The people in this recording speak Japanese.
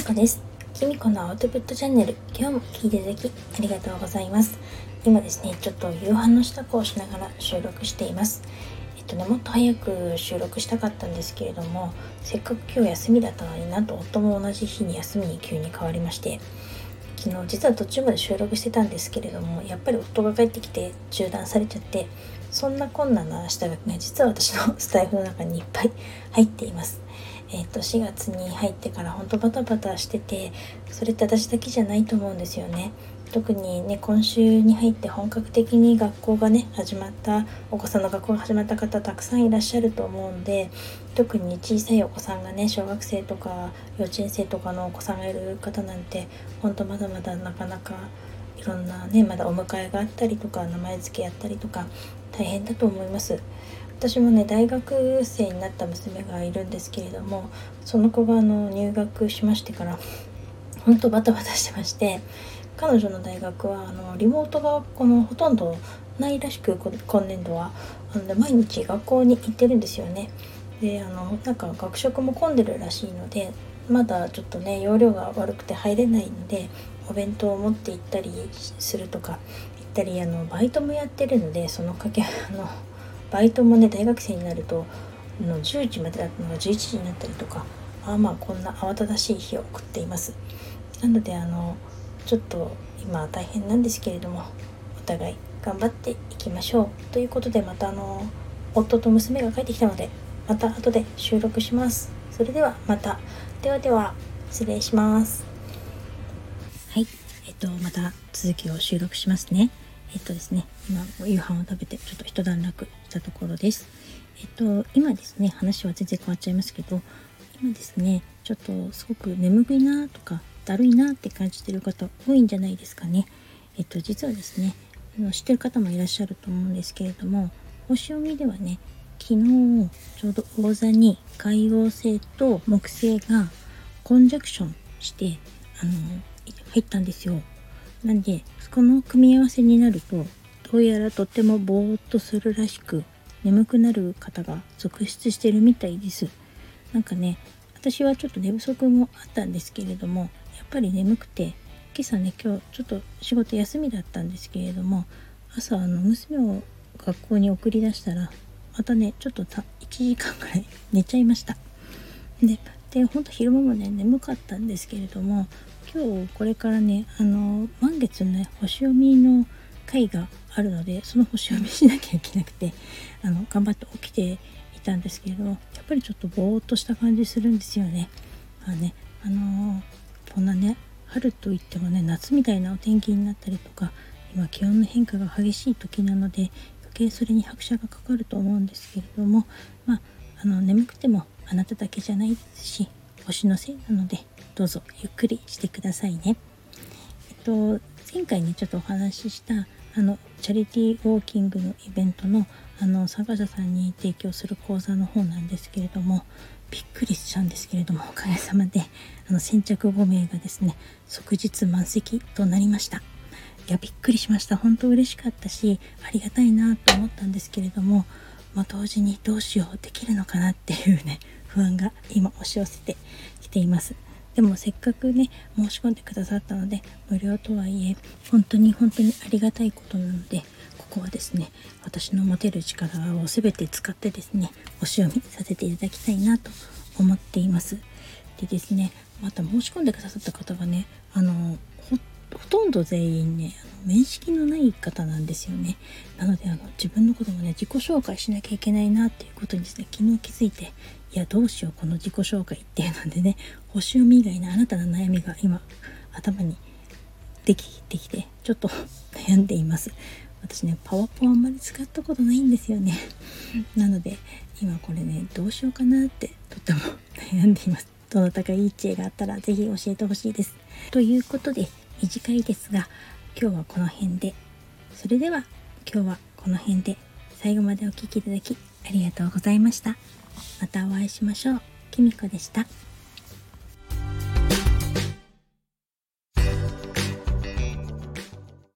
みこです。きみこのアウトプットチャンネル。今日も聞いていただきありがとうございます。今ですねちょっと夕飯の支度をしながら収録しています。えっとねもっと早く収録したかったんですけれどもせっかく今日休みだったのになんと夫も同じ日に休みに急に変わりまして昨日実は途中まで収録してたんですけれどもやっぱり夫が帰ってきて中断されちゃってそんな困難な下書きが実は私のスタイフの中にいっぱい入っています。えっ、ー、と4月に入ってからほんとバタバタしててそれって私だけじゃないと思うんですよね特にね今週に入って本格的に学校がね始まったお子さんの学校が始まった方たくさんいらっしゃると思うんで特に小さいお子さんがね小学生とか幼稚園生とかのお子さんがいる方なんてほんとまだまだなかなかいろんなねまだお迎えがあったりとか名前付けやったりとか大変だと思います。私もね大学生になった娘がいるんですけれどもその子があの入学しましてから本当バタバタしてまして彼女の大学はあのリモートがこのほとんどないらしく今年度はあの毎日学校に行ってるんですよね。であのなんか学食も混んでるらしいのでまだちょっとね容量が悪くて入れないのでお弁当を持って行ったりするとか行ったりあのバイトもやってるのでそのかけ あのバイトもね大学生になるとの10時までだったのが11時になったりとかまあまあこんな慌ただしい日を送っています。なのであのちょっと今大変なんですけれどもお互い頑張っていきましょう。ということでまたあの夫と娘が帰ってきたのでまた後で収録します。それではまた。ではでは失礼します。はい。えっとまた続きを収録しますね。えっとですね、今、夕飯を食べて、ちょっと一段落したところです。えっと、今ですね、話は全然変わっちゃいますけど、今ですね、ちょっとすごく眠いなとか、だるいなって感じてる方多いんじゃないですかね。えっと、実はですね、知ってる方もいらっしゃると思うんですけれども、星読みではね、昨日、ちょうど魚座に海王星と木星がコンジャクションして、あの、入ったんですよ。なんでこの組み合わせになるとどうやらとってもぼーっとするらしく眠くなる方が続出してるみたいです。なんかね私はちょっと寝不足もあったんですけれどもやっぱり眠くて今朝ね今日ちょっと仕事休みだったんですけれども朝あの娘を学校に送り出したらまたねちょっと1時間ぐらい寝ちゃいました。ででほんと昼間もね眠かったんですけれども今日これからねあの満月のね星読みの回があるのでその星読みしなきゃいけなくてあの頑張って起きていたんですけれどもやっぱりちょっとぼーっとした感じするんですよね。まあねあのこんなね春といってもね夏みたいなお天気になったりとか今気温の変化が激しい時なので余計それに拍車がかかると思うんですけれどもまああの眠くてもあなただけじゃないですし星のせいなのでどうぞゆっくりしてくださいね。えっと前回ねちょっとお話ししたあのチャリティーウォーキングのイベントのあの参加者さんに提供する講座の方なんですけれどもびっくりしちゃうんですけれどもおかげさまであの先着5名がですね即日満席となりました。いやびっくりしました本当嬉しかったしありがたいなと思ったんですけれども、まあ、同時にどうしようできるのかなっていうね不安が今押し寄せてきています。でもせっかくね申し込んでくださったので無料とはいえ本当に本当にありがたいことなのでここはですね私の持てる力を全て使ってですねお仕読みさせていただきたいなと思っています。でですねまた申し込んでくださった方がねあのほとんど全員ね面識のない方なんですよね。なのであの自分のこともね自己紹介しなきゃいけないなっていうことにですね昨日気づいていやどうしようこの自己紹介っていうのでね星読み以外のあなたの悩みが今頭にできてきてちょっと 悩んでいます。私ねパワポあんまり使ったことないんですよね。なので今これねどうしようかなってとっても 悩んでいます。どなたかいい知恵があったら是非教えてほしいです。ということで短いですが今日はこの辺で。それでは今日はこの辺で。最後までお聴きいただきありがとうございました。またお会いしましょう。きみこでした。